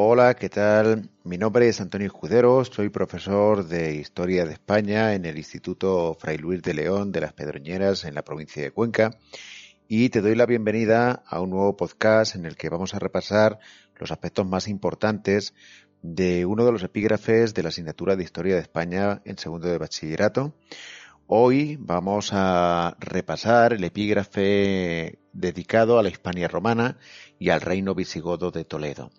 Hola, ¿qué tal? Mi nombre es Antonio Escudero, soy profesor de Historia de España en el Instituto Fray Luis de León de las Pedroñeras en la provincia de Cuenca y te doy la bienvenida a un nuevo podcast en el que vamos a repasar los aspectos más importantes de uno de los epígrafes de la asignatura de Historia de España en segundo de bachillerato. Hoy vamos a repasar el epígrafe dedicado a la Hispania romana y al reino visigodo de Toledo.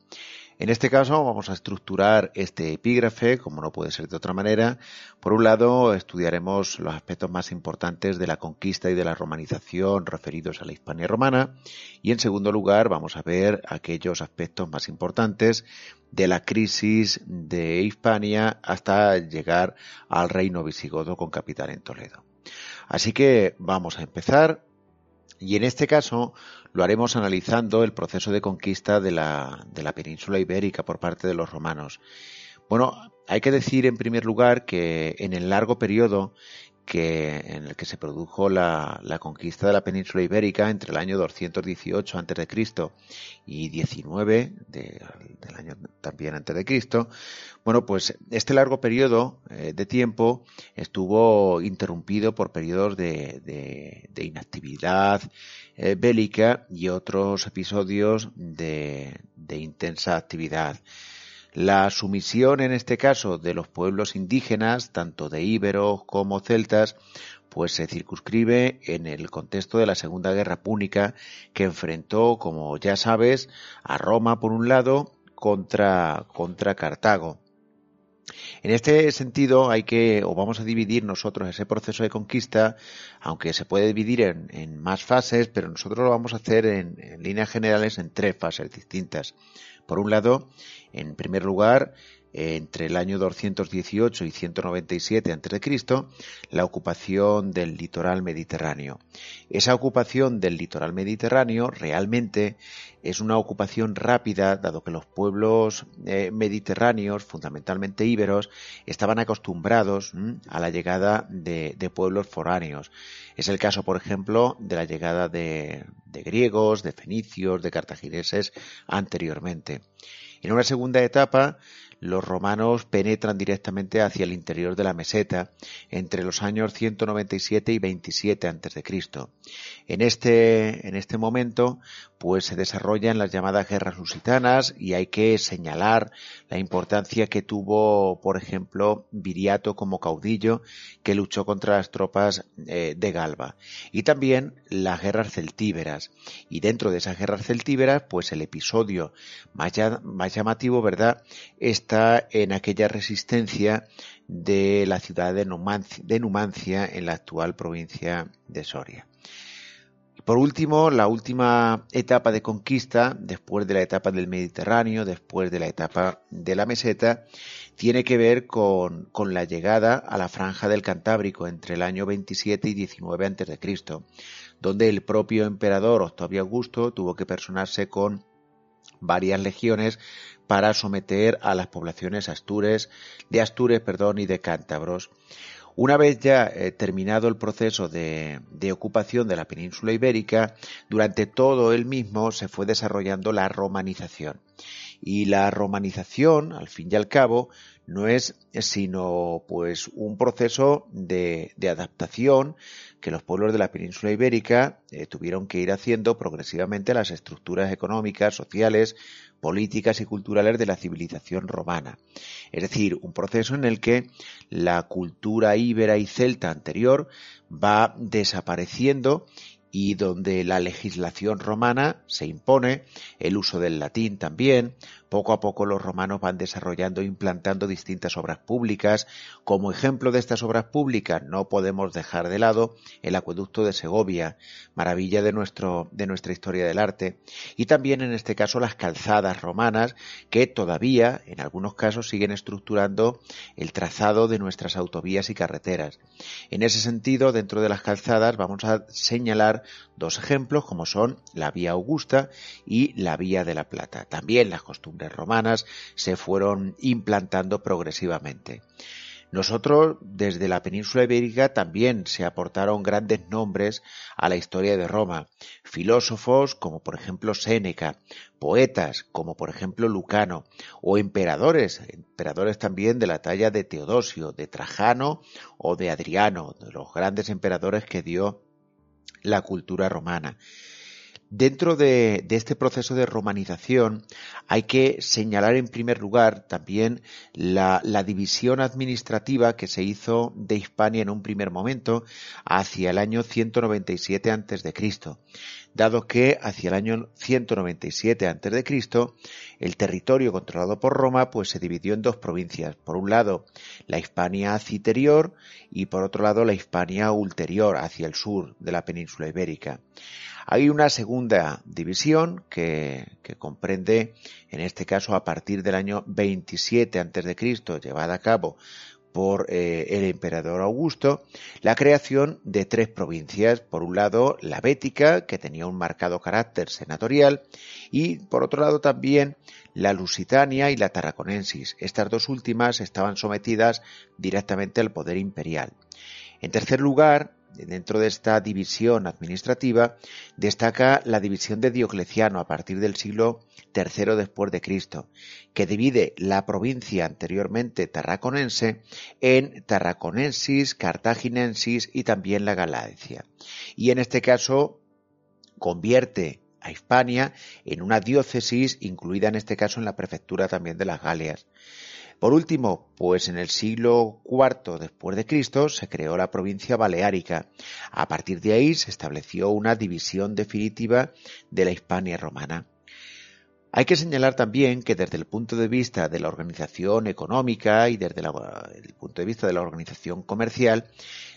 En este caso vamos a estructurar este epígrafe, como no puede ser de otra manera. Por un lado, estudiaremos los aspectos más importantes de la conquista y de la romanización referidos a la Hispania romana. Y en segundo lugar, vamos a ver aquellos aspectos más importantes de la crisis de Hispania hasta llegar al reino visigodo con capital en Toledo. Así que vamos a empezar y en este caso lo haremos analizando el proceso de conquista de la, de la península ibérica por parte de los romanos. Bueno, hay que decir en primer lugar que en el largo periodo que, en el que se produjo la, la, conquista de la península ibérica entre el año 218 a.C. y 19 de, del año también antes de Cristo, bueno, pues este largo periodo eh, de tiempo estuvo interrumpido por periodos de, de, de inactividad eh, bélica y otros episodios de intensa actividad. La sumisión en este caso de los pueblos indígenas, tanto de íberos como celtas, pues se circunscribe en el contexto de la Segunda Guerra Púnica que enfrentó, como ya sabes, a Roma por un lado contra, contra Cartago. En este sentido hay que, o vamos a dividir nosotros ese proceso de conquista, aunque se puede dividir en, más fases, pero nosotros lo vamos a hacer en, en líneas generales en tres fases distintas. Por un lado, en primer lugar, entre el año 218 y 197 a.C., la ocupación del litoral mediterráneo. Esa ocupación del litoral mediterráneo realmente es una ocupación rápida, dado que los pueblos eh, mediterráneos, fundamentalmente íberos, estaban acostumbrados a la llegada de, de, pueblos foráneos. Es el caso, por ejemplo, de la llegada de, de griegos, de fenicios, de cartagineses anteriormente. En una segunda etapa, los romanos penetran directamente hacia el interior de la meseta entre los años 197 y 27 a.C. En este, en este momento, pues se desarrollan las llamadas guerras lusitanas y hay que señalar la importancia que tuvo, por ejemplo, Viriato como caudillo que luchó contra las tropas eh, de Galba y también las guerras celtíberas. Y dentro de esas guerras celtíberas, pues el episodio más, más llamativo, ¿verdad?, está en aquella resistencia de la ciudad de Numancia, en la actual provincia de Soria. Por último, la última etapa de conquista, después de la etapa del Mediterráneo, después de la etapa de la meseta, tiene que ver con, con la llegada a la franja del Cantábrico entre el año 27 y 19 a.C., donde el propio emperador Octavio Augusto tuvo que personarse con varias legiones para someter a las poblaciones astures, de Astures perdón, y de cántabros. Una vez ya eh, terminado el proceso de, de, ocupación de la península ibérica, durante todo el mismo se fue desarrollando la romanización. Y la romanización, al fin y al cabo, no es sino pues un proceso de, de adaptación que los pueblos de la península ibérica eh, tuvieron que ir haciendo progresivamente a las estructuras económicas, sociales, políticas y culturales de la civilización romana. Es decir, un proceso en el que la cultura íbera y celta anterior va desapareciendo y donde la legislación romana se impone, el uso del latín también, poco a poco los romanos van desarrollando e implantando distintas obras públicas. Como ejemplo de estas obras públicas no podemos dejar de lado el acueducto de Segovia, maravilla de, nuestro, de nuestra historia del arte, y también en este caso las calzadas romanas que todavía en algunos casos siguen estructurando el trazado de nuestras autovías y carreteras. En ese sentido, dentro de las calzadas vamos a señalar dos ejemplos como son la vía Augusta y la vía de la Plata. También las costumbres romanas se fueron implantando progresivamente. Nosotros, desde la península ibérica, también se aportaron grandes nombres a la historia de Roma. Filósofos como por ejemplo Séneca, poetas como por ejemplo Lucano, o emperadores, emperadores también de la talla de Teodosio, de Trajano o de Adriano, de los grandes emperadores que dio la cultura romana. Dentro de, este proceso de romanización hay que señalar en primer lugar también la, división administrativa que se hizo de Hispania en un primer momento hacia el año 197 a.C., dado que hacia el año 197 a.C. el territorio controlado por Roma pues se dividió en dos provincias, por un lado la Hispania citerior y por otro lado la Hispania ulterior hacia el sur de la península ibérica. Hay una segunda división que, comprende, en este caso, a partir del año 27 a.C., llevada a cabo por eh, el emperador Augusto, la creación de tres provincias. Por un lado, la Bética, que tenía un marcado carácter senatorial, y por otro lado también la Lusitania y la Tarraconensis. Estas dos últimas estaban sometidas directamente al poder imperial. En tercer lugar, dentro de esta división administrativa destaca la división de Diocleciano a partir del siglo III después de Cristo, que divide la provincia anteriormente tarraconense en Tarraconensis, Cartaginensis y también la Galacia. Y en este caso convierte a Hispania en una diócesis incluida en este caso en la prefectura también de las Galias. Por último, pues en el siglo IV después de Cristo se creó la provincia baleárica. A partir de ahí se estableció una división definitiva de la Hispania romana. Hay que señalar también que desde el punto de vista de la organización económica y desde el punto de vista de la organización comercial,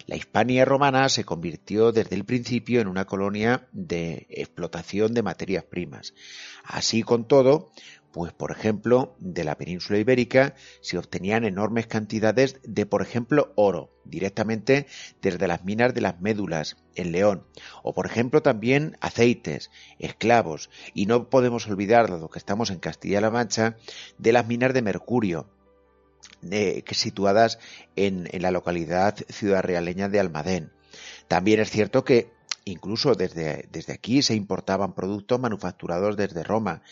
la Hispania romana se convirtió desde el principio en una colonia de explotación de materias primas. Así con todo, pues, por ejemplo, de la península ibérica se obtenían enormes cantidades de, por ejemplo, oro, directamente desde las minas de las médulas en León, o por ejemplo también aceites, esclavos, y no podemos olvidar, dado que estamos en Castilla-La Mancha, de las minas de mercurio, que situadas en, en la localidad ciudad realeña de Almadén. También es cierto que incluso desde, desde aquí se importaban productos manufacturados desde Roma,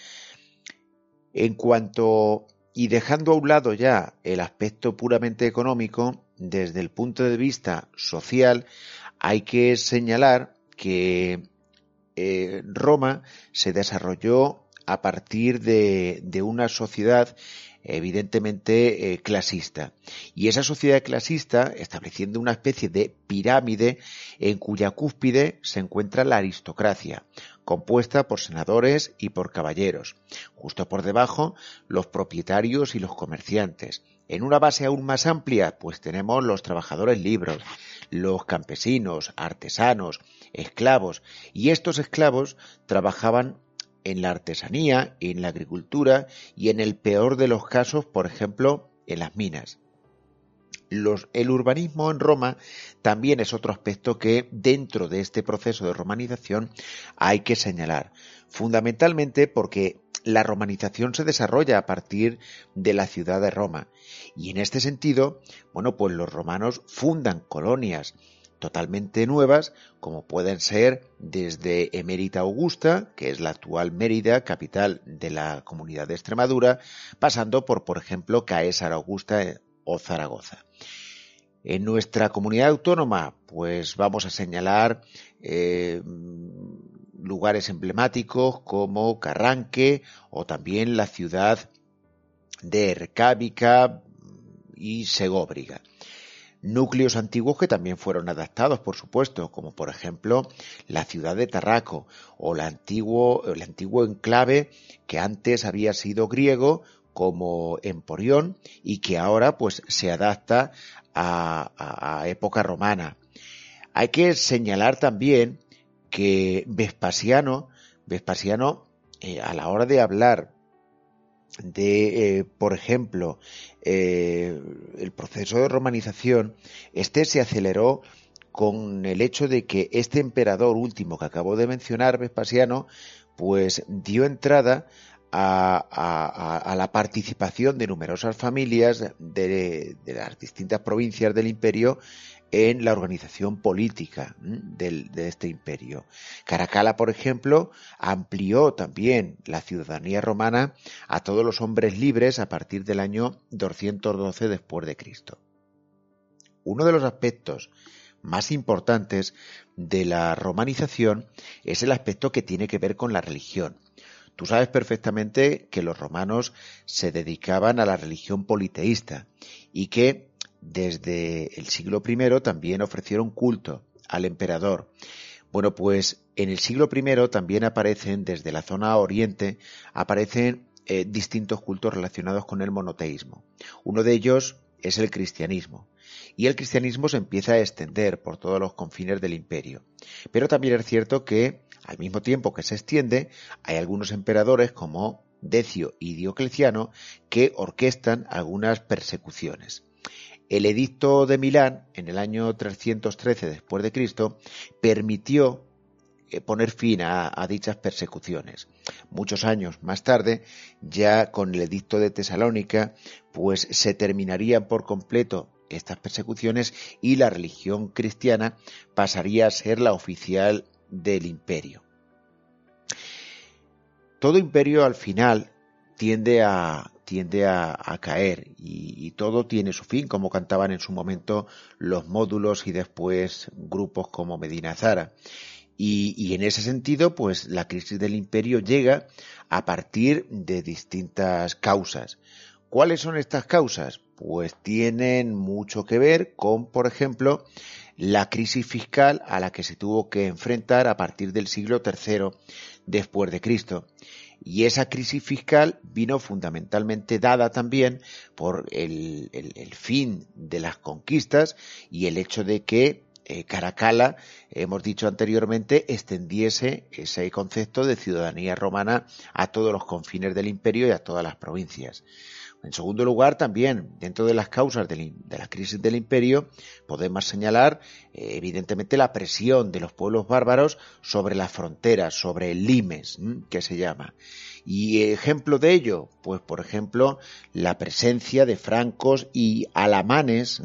en cuanto y dejando a un lado ya el aspecto puramente económico, desde el punto de vista social, hay que señalar que eh, Roma se desarrolló a partir de, una sociedad evidentemente eh, clasista. Y esa sociedad clasista estableciendo una especie de pirámide en cuya cúspide se encuentra la aristocracia, compuesta por senadores y por caballeros. Justo por debajo, los propietarios y los comerciantes. En una base aún más amplia, pues tenemos los trabajadores libres, los campesinos, artesanos, esclavos, y estos esclavos trabajaban en la artesanía, en la agricultura y en el peor de los casos, por ejemplo, en las minas el urbanismo en Roma también es otro aspecto que dentro de este proceso de romanización hay que señalar. Fundamentalmente porque la romanización se desarrolla a partir de la ciudad de Roma. Y en este sentido, bueno, pues los romanos fundan colonias totalmente nuevas, como pueden ser desde Emérita Augusta, que es la actual Mérida, capital de la comunidad de Extremadura, pasando por, por ejemplo, Caesar Augusta o Zaragoza. En nuestra comunidad autónoma, pues vamos a señalar eh, lugares emblemáticos como Carranque o también la ciudad de Ercábica y Segóbriga. Núcleos antiguos que también fueron adaptados, por supuesto, como por ejemplo la ciudad de Tarraco o el antiguo, el antiguo enclave que antes había sido griego como Emporión y que ahora pues se adapta a, época romana. Hay que señalar también que Vespasiano, Vespasiano eh, a la hora de hablar de, eh, por ejemplo, eh, el proceso de romanización, este se aceleró con el hecho de que este emperador último que acabo de mencionar, Vespasiano, pues dio entrada a, la participación de numerosas familias de, las distintas provincias del imperio en la organización política de este imperio. Caracalla, por ejemplo, amplió también la ciudadanía romana a todos los hombres libres a partir del año 212 después de Cristo. Uno de los aspectos más importantes de la romanización es el aspecto que tiene que ver con la religión. Tú sabes perfectamente que los romanos se dedicaban a la religión politeísta y que desde el siglo I también ofrecieron culto al emperador. Bueno, pues en el siglo I también aparecen, desde la zona oriente, aparecen eh, distintos cultos relacionados con el monoteísmo. Uno de ellos es el cristianismo. Y el cristianismo se empieza a extender por todos los confines del imperio. Pero también es cierto que, al mismo tiempo que se extiende, hay algunos emperadores como Decio y Diocleciano que orquestan algunas persecuciones. El edicto de Milán, en el año 313 después de Cristo, permitió eh, poner fin a, dichas persecuciones. Muchos años más tarde, ya con el edicto de Tesalónica, pues se terminarían por completo estas persecuciones y la religión cristiana pasaría a ser la oficial del imperio. Todo imperio al final tiende a, tiende a, caer y, todo tiene su fin, como cantaban en su momento los módulos y después grupos como Medina Zara. Y, y, en ese sentido, pues la crisis del imperio llega a partir de distintas causas. ¿Cuáles son estas causas? Pues tienen mucho que ver con, por ejemplo, la crisis fiscal a la que se tuvo que enfrentar a partir del siglo III después de Cristo. Y esa crisis fiscal vino fundamentalmente dada también por el, fin de las conquistas y el hecho de que eh, Caracalla, hemos dicho anteriormente, extendiese ese concepto de ciudadanía romana a todos los confines del imperio y a todas las provincias. En segundo lugar, también, dentro de las causas de la crisis del imperio, podemos señalar, eh, evidentemente, la presión de los pueblos bárbaros sobre las fronteras, sobre el limes, que se llama. Y ejemplo de ello, pues por ejemplo, la presencia de francos y alamanes,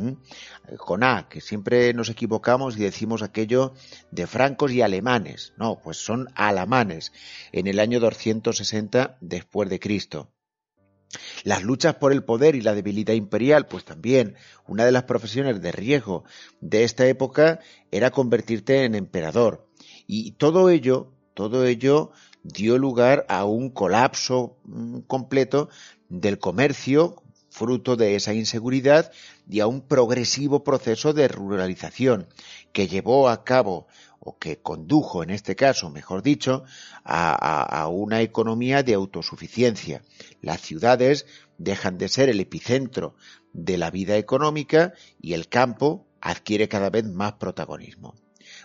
con A, que siempre nos equivocamos y decimos aquello de francos y alemanes. No, pues son alamanes, en el año 260 después de Cristo. Las luchas por el poder y la debilidad imperial, pues también una de las profesiones de riesgo de esta época era convertirte en emperador. Y todo ello, todo ello dio lugar a un colapso mm, completo del comercio, fruto de esa inseguridad, y a un progresivo proceso de ruralización que llevó a cabo o que condujo, en este caso, mejor dicho, a, una economía de autosuficiencia. Las ciudades dejan de ser el epicentro de la vida económica y el campo adquiere cada vez más protagonismo.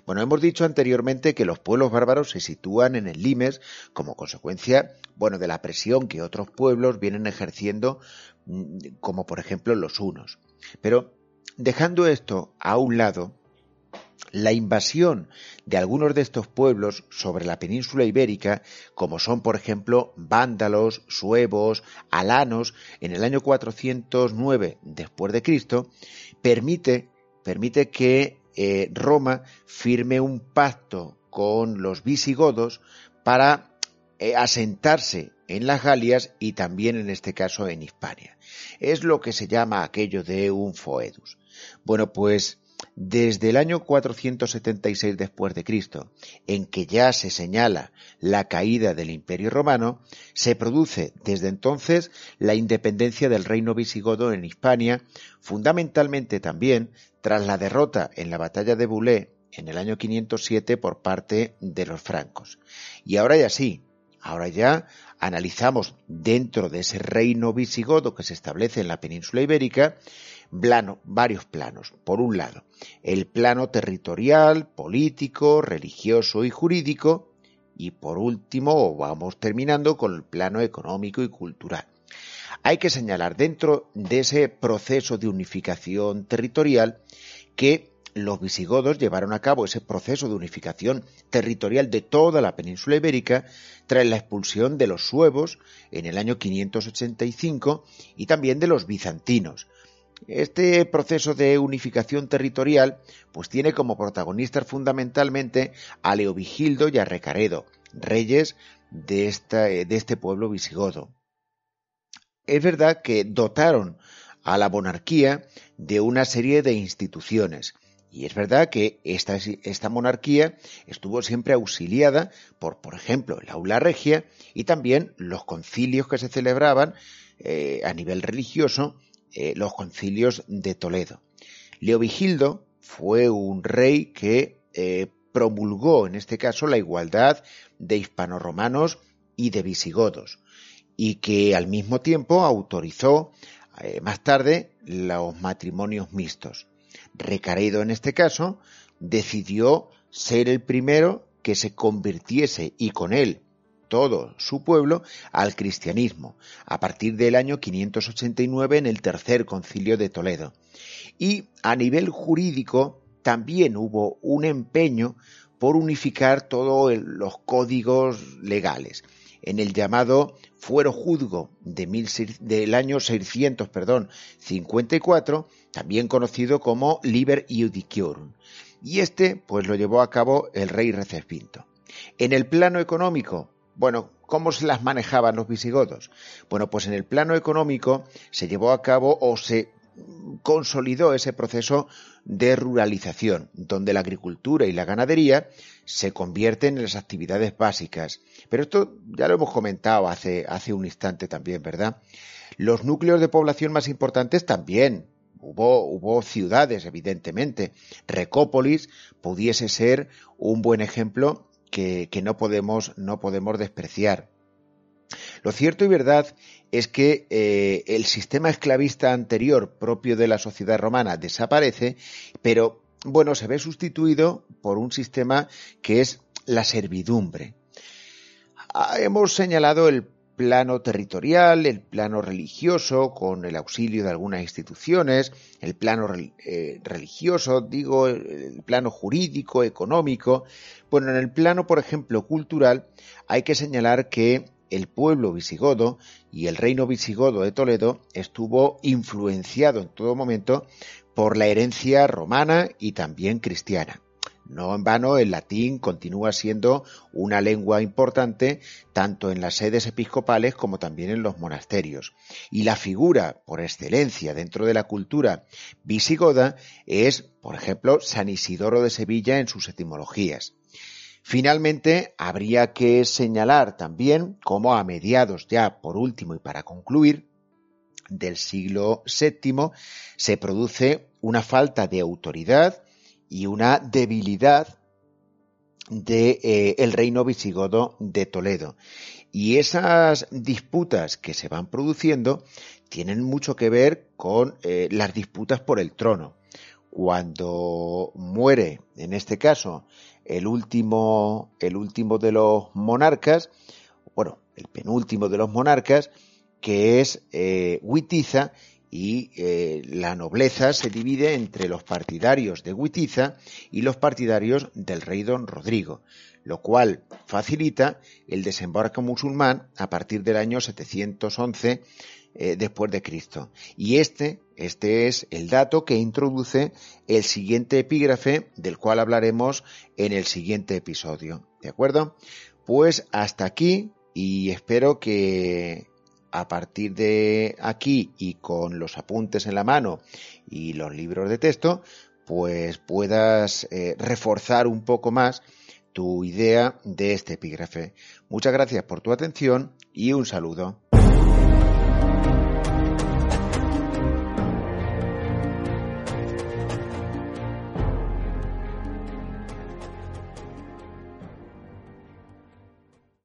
Bueno, hemos dicho anteriormente que los pueblos bárbaros se sitúan en el Limes como consecuencia, bueno, de la presión que otros pueblos vienen ejerciendo, mm, como por ejemplo los hunos. Pero dejando esto a un lado, la invasión de algunos de estos pueblos sobre la península ibérica, como son por ejemplo vándalos, suevos, alanos, en el año 409 después de Cristo, permite, permite que eh, Roma firme un pacto con los visigodos para eh, asentarse en las Galias y también en este caso en Hispania. Es lo que se llama aquello de un foedus. Bueno, pues desde el año 476 después de Cristo, en que ya se señala la caída del Imperio Romano, se produce desde entonces la independencia del reino visigodo en Hispania, fundamentalmente también tras la derrota en la batalla de Boulé en el año 507 por parte de los francos. Y ahora ya sí, ahora ya analizamos dentro de ese reino visigodo que se establece en la península ibérica varios planos. Por un lado, el plano territorial, político, religioso y jurídico, y por último, vamos terminando con el plano económico y cultural. Hay que señalar dentro de ese proceso de unificación territorial que los visigodos llevaron a cabo ese proceso de unificación territorial de toda la península ibérica tras la expulsión de los suevos en el año 585 y también de los bizantinos. Este proceso de unificación territorial pues tiene como protagonistas fundamentalmente a Leovigildo y a Recaredo, reyes de, de este pueblo visigodo. Es verdad que dotaron a la monarquía de una serie de instituciones, y es verdad que esta, esta, monarquía estuvo siempre auxiliada por, por ejemplo, la aula regia y también los concilios que se celebraban eh, a nivel religioso, eh, los concilios de Toledo. Leovigildo fue un rey que eh, promulgó, en este caso, la igualdad de hispanoromanos y de visigodos, y que al mismo tiempo autorizó más tarde los matrimonios mixtos. Recaredo en este caso, decidió ser el primero que se convirtiese y con él todo su pueblo al cristianismo, a partir del año 589 en el tercer concilio de Toledo. Y a nivel jurídico también hubo un empeño por unificar todos los códigos legales. En el llamado Fuero Juzgo de del año 600, perdón, 54, también conocido como Liber Iudiciorum. Y este, pues lo llevó a cabo el rey Recesvinto. En el plano económico, bueno, ¿cómo se las manejaban los visigodos? Bueno, pues en el plano económico se llevó a cabo o se consolidó ese proceso de ruralización, donde la agricultura y la ganadería se convierten en las actividades básicas. Pero esto ya lo hemos comentado hace, hace un instante también, ¿verdad? Los núcleos de población más importantes también Hubo, hubo, ciudades, evidentemente. Recópolis pudiese ser un buen ejemplo que, no, podemos, no podemos despreciar. Lo cierto y verdad es que eh, el sistema esclavista anterior propio de la sociedad romana desaparece, pero bueno, se ve sustituido por un sistema que es la servidumbre. Ah, hemos señalado el plano territorial, el plano religioso, con el auxilio de algunas instituciones, el plano eh, religioso, digo, el plano jurídico, económico. Bueno, en el plano, por ejemplo, cultural, hay que señalar que el pueblo visigodo y el reino visigodo de Toledo estuvo influenciado en todo momento por la herencia romana y también cristiana. No en vano, el latín continúa siendo una lengua importante tanto en las sedes episcopales como también en los monasterios. Y la figura por excelencia dentro de la cultura visigoda es, por ejemplo, San Isidoro de Sevilla en sus etimologías. Finalmente, habría que señalar también cómo a mediados ya, por último y para concluir, del siglo VII se produce una falta de autoridad y una debilidad del de, eh, reino visigodo de Toledo. Y esas disputas que se van produciendo tienen mucho que ver con eh, las disputas por el trono. Cuando muere, en este caso, el último, el último de los monarcas, bueno, el penúltimo de los monarcas, que es eh, Huitiza, y eh, la nobleza se divide entre los partidarios de Huitiza y los partidarios del rey don Rodrigo, lo cual facilita el desembarco musulmán a partir del año 711 eh, después de Cristo. Y este, este es el dato que introduce el siguiente epígrafe del cual hablaremos en el siguiente episodio. ¿De acuerdo? Pues hasta aquí y espero que a partir de aquí y con los apuntes en la mano y los libros de texto, pues puedas eh, reforzar un poco más tu idea de este epígrafe. Muchas gracias por tu atención y un saludo.